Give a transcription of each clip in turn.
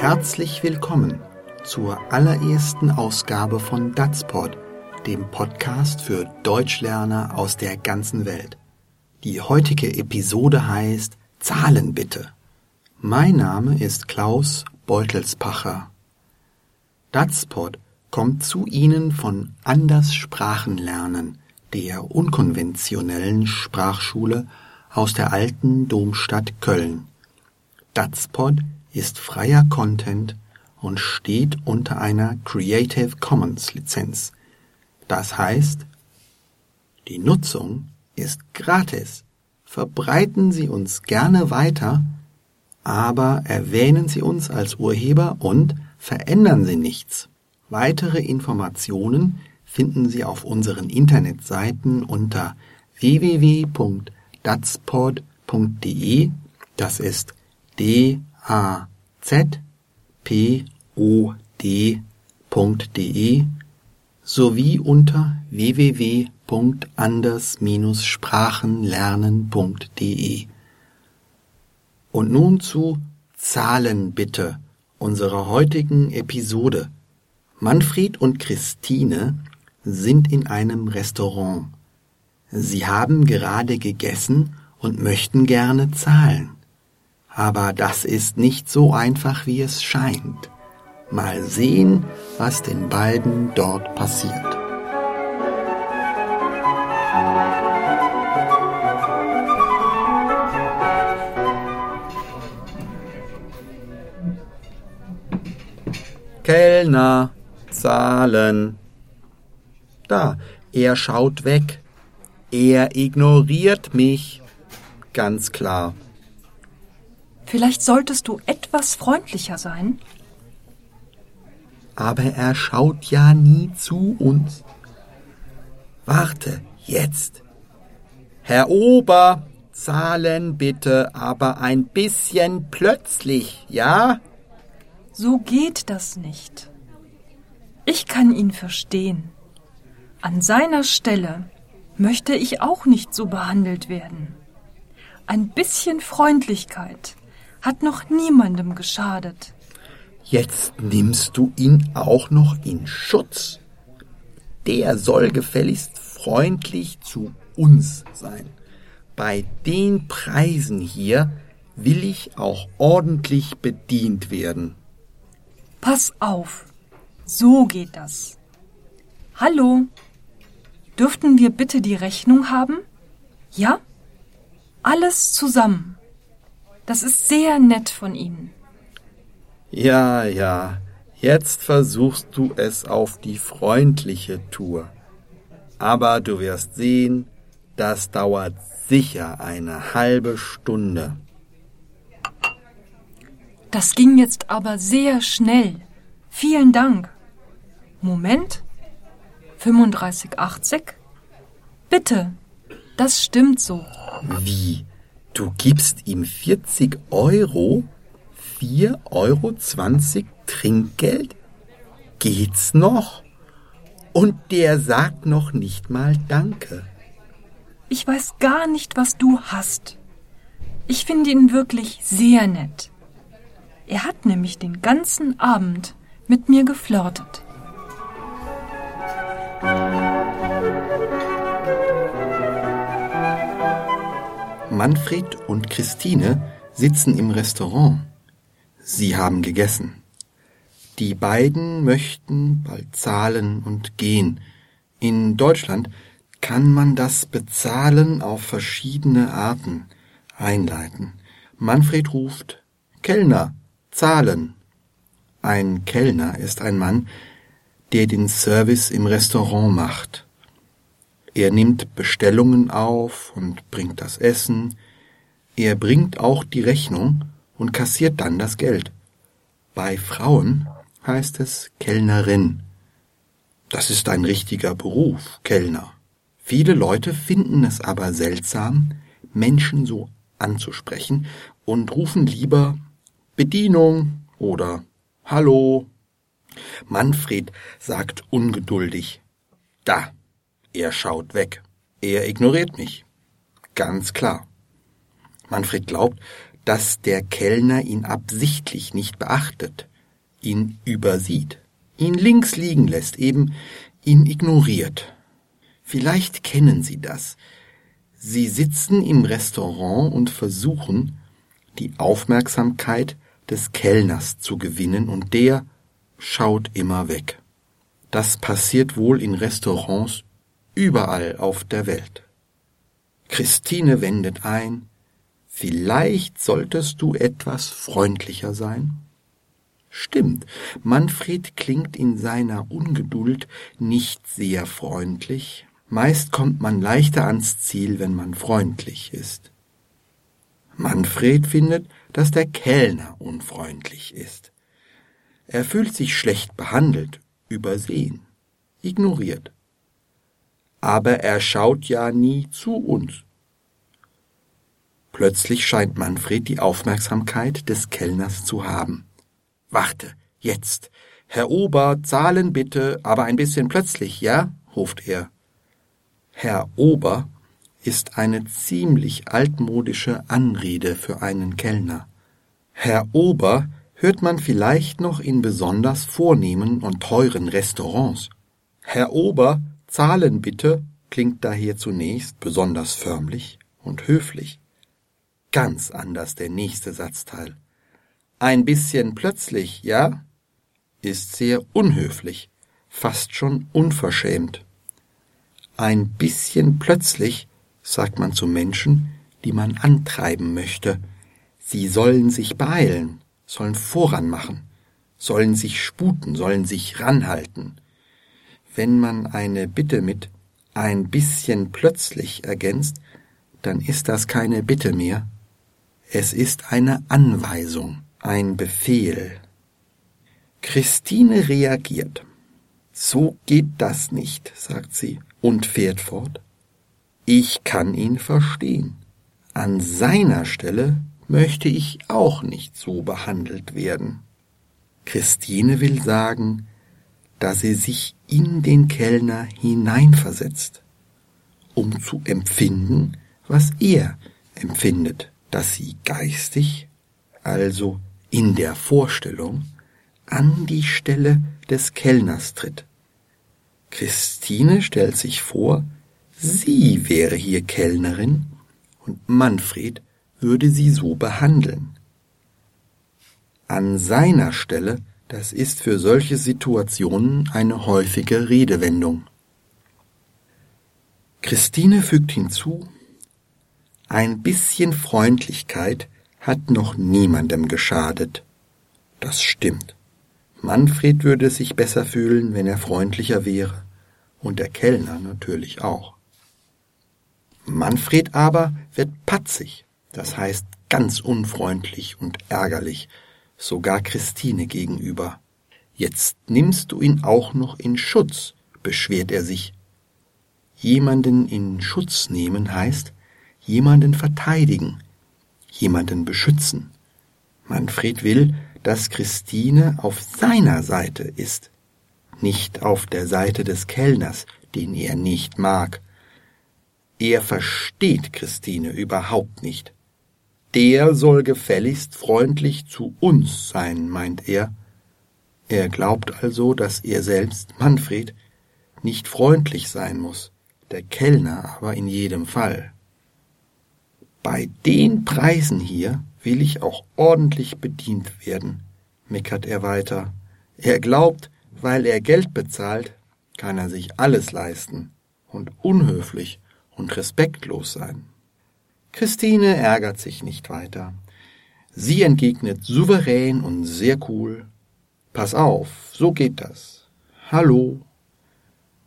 Herzlich willkommen zur allerersten Ausgabe von Datspod, dem Podcast für Deutschlerner aus der ganzen Welt. Die heutige Episode heißt Zahlen bitte. Mein Name ist Klaus Beutelspacher. Datspod kommt zu Ihnen von Anders Sprachenlernen, der unkonventionellen Sprachschule aus der alten Domstadt Köln. Datspod ist freier Content und steht unter einer Creative Commons Lizenz. Das heißt, die Nutzung ist gratis. Verbreiten Sie uns gerne weiter, aber erwähnen Sie uns als Urheber und verändern Sie nichts. Weitere Informationen finden Sie auf unseren Internetseiten unter www.datspod.de. Das ist d a z p o d.de sowie unter www.anders-sprachenlernen.de. Und nun zu Zahlen bitte unserer heutigen Episode. Manfred und Christine sind in einem Restaurant. Sie haben gerade gegessen und möchten gerne zahlen. Aber das ist nicht so einfach, wie es scheint. Mal sehen, was den beiden dort passiert. Kellner, zahlen. Da, er schaut weg. Er ignoriert mich. Ganz klar. Vielleicht solltest du etwas freundlicher sein. Aber er schaut ja nie zu uns. Warte, jetzt. Herr Ober, zahlen bitte, aber ein bisschen plötzlich, ja? So geht das nicht. Ich kann ihn verstehen. An seiner Stelle möchte ich auch nicht so behandelt werden. Ein bisschen Freundlichkeit hat noch niemandem geschadet. Jetzt nimmst du ihn auch noch in Schutz. Der soll gefälligst freundlich zu uns sein. Bei den Preisen hier will ich auch ordentlich bedient werden. Pass auf, so geht das. Hallo, dürften wir bitte die Rechnung haben? Ja? Alles zusammen. Das ist sehr nett von Ihnen. Ja, ja, jetzt versuchst du es auf die freundliche Tour. Aber du wirst sehen, das dauert sicher eine halbe Stunde. Das ging jetzt aber sehr schnell. Vielen Dank. Moment. 35,80? Bitte. Das stimmt so. Wie? Du gibst ihm 40 Euro? 4,20 Euro Trinkgeld? Geht's noch? Und der sagt noch nicht mal Danke. Ich weiß gar nicht, was du hast. Ich finde ihn wirklich sehr nett. Er hat nämlich den ganzen Abend mit mir geflirtet. Manfred und Christine sitzen im Restaurant. Sie haben gegessen. Die beiden möchten bald zahlen und gehen. In Deutschland kann man das Bezahlen auf verschiedene Arten einleiten. Manfred ruft Kellner, zahlen. Ein Kellner ist ein Mann, der den Service im Restaurant macht. Er nimmt Bestellungen auf und bringt das Essen. Er bringt auch die Rechnung und kassiert dann das Geld. Bei Frauen heißt es Kellnerin. Das ist ein richtiger Beruf, Kellner. Viele Leute finden es aber seltsam, Menschen so anzusprechen und rufen lieber Bedienung oder Hallo. Manfred sagt ungeduldig Da, er schaut weg. Er ignoriert mich. Ganz klar. Manfred glaubt, dass der Kellner ihn absichtlich nicht beachtet. ihn übersieht, ihn links liegen lässt, eben ihn ignoriert. Vielleicht kennen Sie das. Sie sitzen im Restaurant und versuchen, die Aufmerksamkeit des Kellners zu gewinnen, und der schaut immer weg. Das passiert wohl in Restaurants überall auf der Welt. Christine wendet ein, vielleicht solltest du etwas freundlicher sein? Stimmt, Manfred klingt in seiner Ungeduld nicht sehr freundlich. Meist kommt man leichter ans Ziel, wenn man freundlich ist. Manfred findet, dass der Kellner unfreundlich ist. Er fühlt sich schlecht behandelt, übersehen, ignoriert. Aber er schaut ja nie zu uns. Plötzlich scheint Manfred die Aufmerksamkeit des Kellners zu haben. Warte, jetzt. Herr Ober, zahlen bitte, aber ein bisschen plötzlich, ja? ruft er. Herr Ober ist eine ziemlich altmodische Anrede für einen Kellner. Herr Ober hört man vielleicht noch in besonders vornehmen und teuren Restaurants. Herr Ober, zahlen bitte, klingt daher zunächst besonders förmlich und höflich. Ganz anders der nächste Satzteil. Ein bisschen plötzlich, ja? Ist sehr unhöflich, fast schon unverschämt. Ein bisschen plötzlich sagt man zu Menschen, die man antreiben möchte. Sie sollen sich beeilen, sollen voran machen, sollen sich sputen, sollen sich ranhalten. Wenn man eine Bitte mit ein bisschen plötzlich ergänzt, dann ist das keine Bitte mehr, es ist eine Anweisung ein Befehl. Christine reagiert. So geht das nicht, sagt sie und fährt fort. Ich kann ihn verstehen. An seiner Stelle möchte ich auch nicht so behandelt werden. Christine will sagen, dass sie sich in den Kellner hineinversetzt, um zu empfinden, was er empfindet, dass sie geistig, also in der Vorstellung an die Stelle des Kellners tritt. Christine stellt sich vor, sie wäre hier Kellnerin und Manfred würde sie so behandeln. An seiner Stelle, das ist für solche Situationen eine häufige Redewendung. Christine fügt hinzu, ein bisschen Freundlichkeit hat noch niemandem geschadet. Das stimmt. Manfred würde sich besser fühlen, wenn er freundlicher wäre, und der Kellner natürlich auch. Manfred aber wird patzig, das heißt ganz unfreundlich und ärgerlich, sogar Christine gegenüber. Jetzt nimmst du ihn auch noch in Schutz, beschwert er sich. Jemanden in Schutz nehmen heißt jemanden verteidigen, jemanden beschützen. Manfred will, dass Christine auf seiner Seite ist, nicht auf der Seite des Kellners, den er nicht mag. Er versteht Christine überhaupt nicht. Der soll gefälligst freundlich zu uns sein, meint er. Er glaubt also, dass er selbst, Manfred, nicht freundlich sein muss, der Kellner aber in jedem Fall. Bei den Preisen hier will ich auch ordentlich bedient werden, meckert er weiter. Er glaubt, weil er Geld bezahlt, kann er sich alles leisten und unhöflich und respektlos sein. Christine ärgert sich nicht weiter. Sie entgegnet souverän und sehr cool. Pass auf, so geht das. Hallo.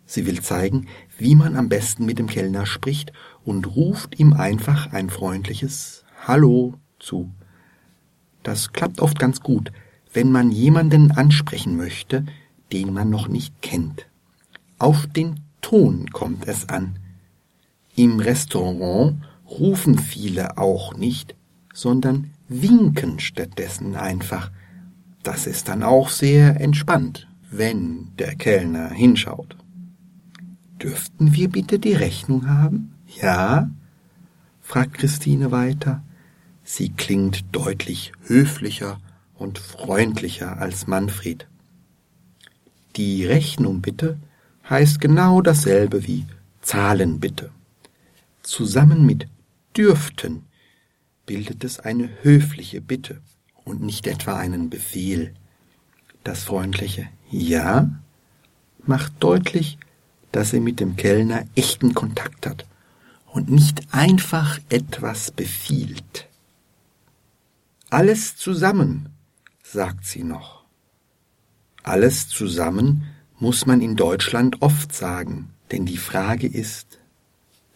Sie will zeigen, wie man am besten mit dem Kellner spricht und ruft ihm einfach ein freundliches Hallo zu. Das klappt oft ganz gut, wenn man jemanden ansprechen möchte, den man noch nicht kennt. Auf den Ton kommt es an. Im Restaurant rufen viele auch nicht, sondern winken stattdessen einfach. Das ist dann auch sehr entspannt, wenn der Kellner hinschaut. Dürften wir bitte die Rechnung haben? Ja? fragt Christine weiter. Sie klingt deutlich höflicher und freundlicher als Manfred. Die Rechnung bitte heißt genau dasselbe wie Zahlen bitte. Zusammen mit dürften bildet es eine höfliche Bitte und nicht etwa einen Befehl. Das freundliche Ja macht deutlich, dass er mit dem Kellner echten Kontakt hat und nicht einfach etwas befiehlt. Alles zusammen, sagt sie noch. Alles zusammen muss man in Deutschland oft sagen, denn die Frage ist,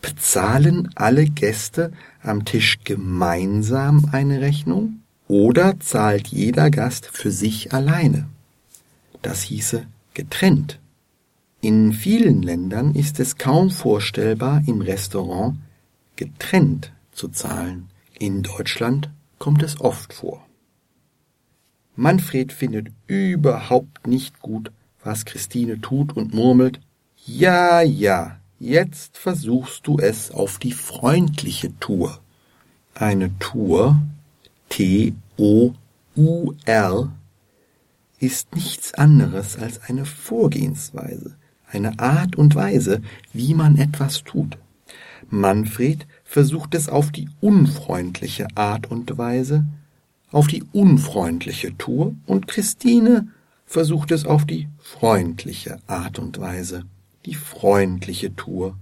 bezahlen alle Gäste am Tisch gemeinsam eine Rechnung oder zahlt jeder Gast für sich alleine? Das hieße getrennt. In vielen Ländern ist es kaum vorstellbar, im Restaurant getrennt zu zahlen. In Deutschland kommt es oft vor. Manfred findet überhaupt nicht gut, was Christine tut und murmelt, ja, ja, jetzt versuchst du es auf die freundliche Tour. Eine Tour, T-O-U-R, ist nichts anderes als eine Vorgehensweise, eine Art und Weise, wie man etwas tut. Manfred versucht es auf die unfreundliche Art und Weise, auf die unfreundliche Tour, und Christine versucht es auf die freundliche Art und Weise, die freundliche Tour.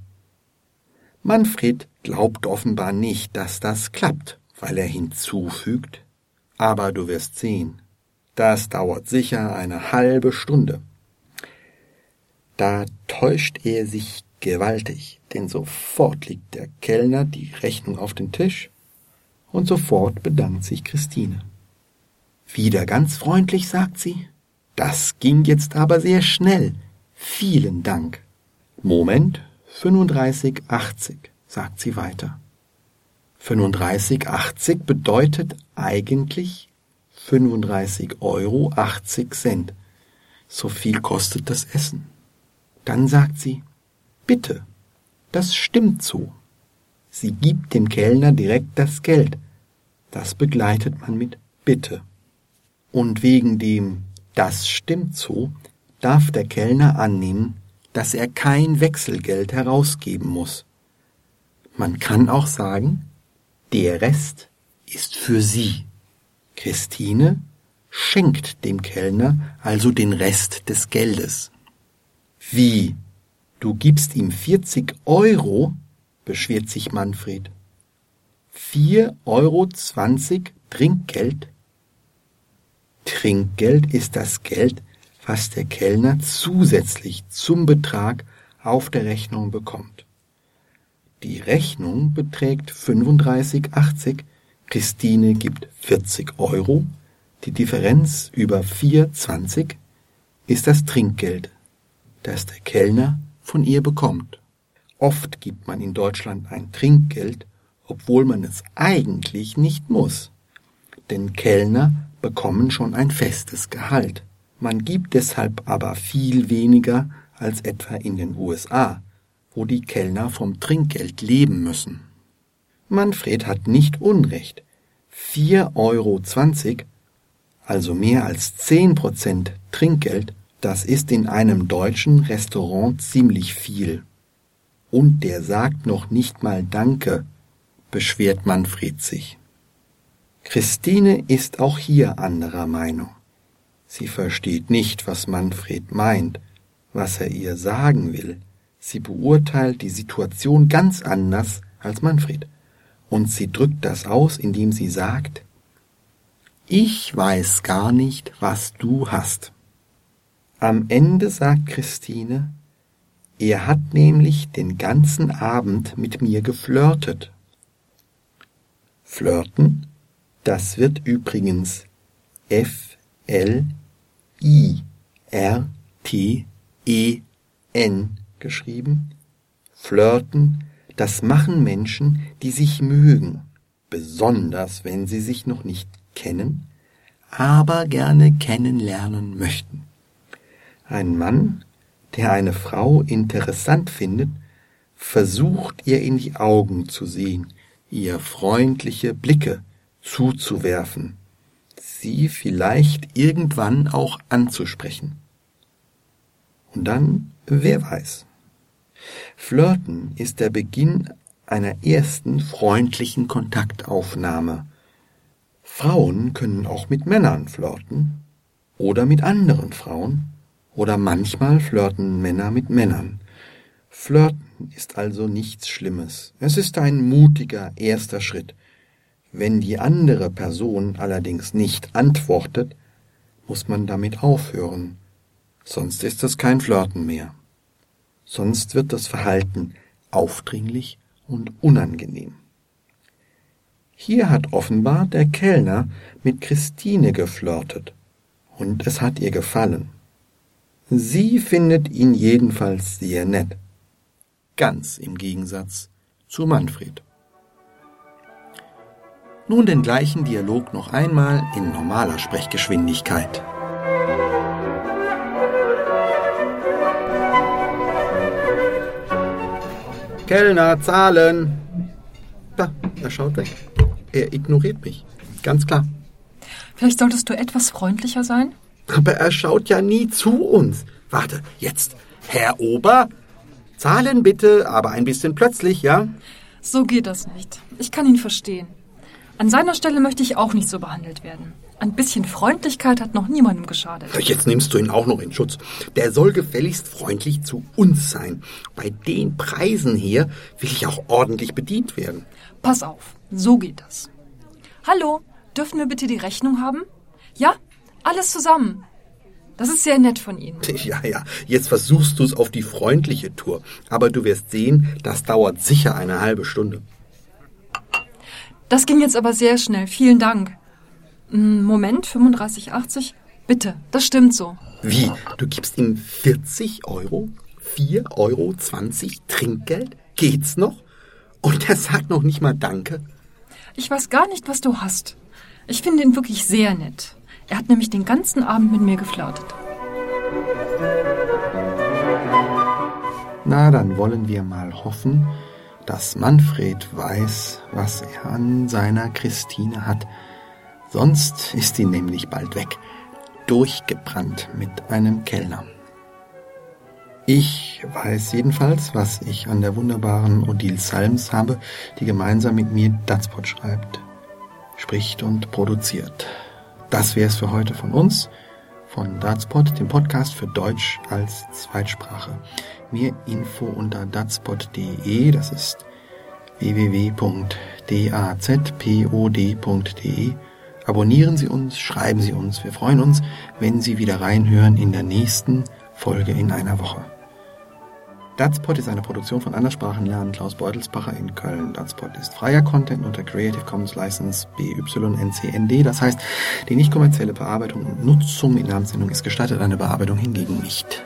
Manfred glaubt offenbar nicht, dass das klappt, weil er hinzufügt, aber du wirst sehen, das dauert sicher eine halbe Stunde. Da täuscht er sich gewaltig, denn sofort legt der Kellner die Rechnung auf den Tisch und sofort bedankt sich Christine. Wieder ganz freundlich sagt sie, das ging jetzt aber sehr schnell. Vielen Dank. Moment, 35,80, sagt sie weiter. 35,80 bedeutet eigentlich 35 Euro 80 Cent. So viel kostet das Essen. Dann sagt sie, bitte, das stimmt so. Sie gibt dem Kellner direkt das Geld. Das begleitet man mit bitte. Und wegen dem das stimmt so darf der Kellner annehmen, dass er kein Wechselgeld herausgeben muss. Man kann auch sagen, der Rest ist für Sie. Christine schenkt dem Kellner also den Rest des Geldes. Wie? Du gibst ihm 40 Euro? beschwert sich Manfred. Vier Euro zwanzig Trinkgeld? Trinkgeld ist das Geld, was der Kellner zusätzlich zum Betrag auf der Rechnung bekommt. Die Rechnung beträgt 35,80, Christine gibt 40 Euro, die Differenz über 4,20 ist das Trinkgeld, das der Kellner von ihr bekommt. Oft gibt man in Deutschland ein Trinkgeld, obwohl man es eigentlich nicht muss. Denn Kellner bekommen schon ein festes Gehalt. Man gibt deshalb aber viel weniger als etwa in den USA, wo die Kellner vom Trinkgeld leben müssen. Manfred hat nicht Unrecht. 4,20 Euro, also mehr als 10 Prozent Trinkgeld, das ist in einem deutschen Restaurant ziemlich viel. Und der sagt noch nicht mal Danke, beschwert Manfred sich. Christine ist auch hier anderer Meinung. Sie versteht nicht, was Manfred meint, was er ihr sagen will. Sie beurteilt die Situation ganz anders als Manfred. Und sie drückt das aus, indem sie sagt, ich weiß gar nicht, was du hast. Am Ende sagt Christine, er hat nämlich den ganzen Abend mit mir geflirtet. Flirten das wird übrigens F L I R T E N geschrieben. Flirten, das machen Menschen, die sich mögen, besonders wenn sie sich noch nicht kennen, aber gerne kennenlernen möchten. Ein Mann, der eine Frau interessant findet, versucht ihr in die Augen zu sehen, ihr freundliche Blicke zuzuwerfen, sie vielleicht irgendwann auch anzusprechen. Und dann, wer weiß. Flirten ist der Beginn einer ersten freundlichen Kontaktaufnahme. Frauen können auch mit Männern flirten oder mit anderen Frauen oder manchmal flirten Männer mit Männern. Flirten ist also nichts Schlimmes. Es ist ein mutiger erster Schritt. Wenn die andere Person allerdings nicht antwortet, muss man damit aufhören. Sonst ist es kein Flirten mehr. Sonst wird das Verhalten aufdringlich und unangenehm. Hier hat offenbar der Kellner mit Christine geflirtet, und es hat ihr gefallen. Sie findet ihn jedenfalls sehr nett, ganz im Gegensatz zu Manfred. Nun den gleichen Dialog noch einmal in normaler Sprechgeschwindigkeit. Kellner, zahlen! Da, er schaut weg. Er ignoriert mich. Ganz klar. Vielleicht solltest du etwas freundlicher sein? Aber er schaut ja nie zu uns. Warte, jetzt. Herr Ober, zahlen bitte, aber ein bisschen plötzlich, ja? So geht das nicht. Ich kann ihn verstehen. An seiner Stelle möchte ich auch nicht so behandelt werden. Ein bisschen Freundlichkeit hat noch niemandem geschadet. Jetzt nimmst du ihn auch noch in Schutz. Der soll gefälligst freundlich zu uns sein. Bei den Preisen hier will ich auch ordentlich bedient werden. Pass auf, so geht das. Hallo, dürfen wir bitte die Rechnung haben? Ja, alles zusammen. Das ist sehr nett von Ihnen. Ja, ja, jetzt versuchst du es auf die freundliche Tour. Aber du wirst sehen, das dauert sicher eine halbe Stunde. Das ging jetzt aber sehr schnell. Vielen Dank. Hm, Moment, 35,80? Bitte, das stimmt so. Wie? Du gibst ihm 40 Euro? 4,20 Euro Trinkgeld? Geht's noch? Und er sagt noch nicht mal Danke? Ich weiß gar nicht, was du hast. Ich finde ihn wirklich sehr nett. Er hat nämlich den ganzen Abend mit mir geflirtet. Na, dann wollen wir mal hoffen, dass Manfred weiß, was er an seiner Christine hat. Sonst ist sie nämlich bald weg, durchgebrannt mit einem Kellner. Ich weiß jedenfalls, was ich an der wunderbaren Odile Salms habe, die gemeinsam mit mir Datspot schreibt, spricht und produziert. Das wäre es für heute von uns, von Datspot, dem Podcast für Deutsch als Zweitsprache. Mehr Info unter datspot.de, das ist www.dazpod.de. Abonnieren Sie uns, schreiben Sie uns. Wir freuen uns, wenn Sie wieder reinhören in der nächsten Folge in einer Woche. Datspot ist eine Produktion von Anderssprachen lernen Klaus Beutelsbacher in Köln. Datspot ist freier Content unter Creative Commons License BYNCND. Das heißt, die nicht kommerzielle Bearbeitung und Nutzung in Namenssendung ist gestattet, eine Bearbeitung hingegen nicht.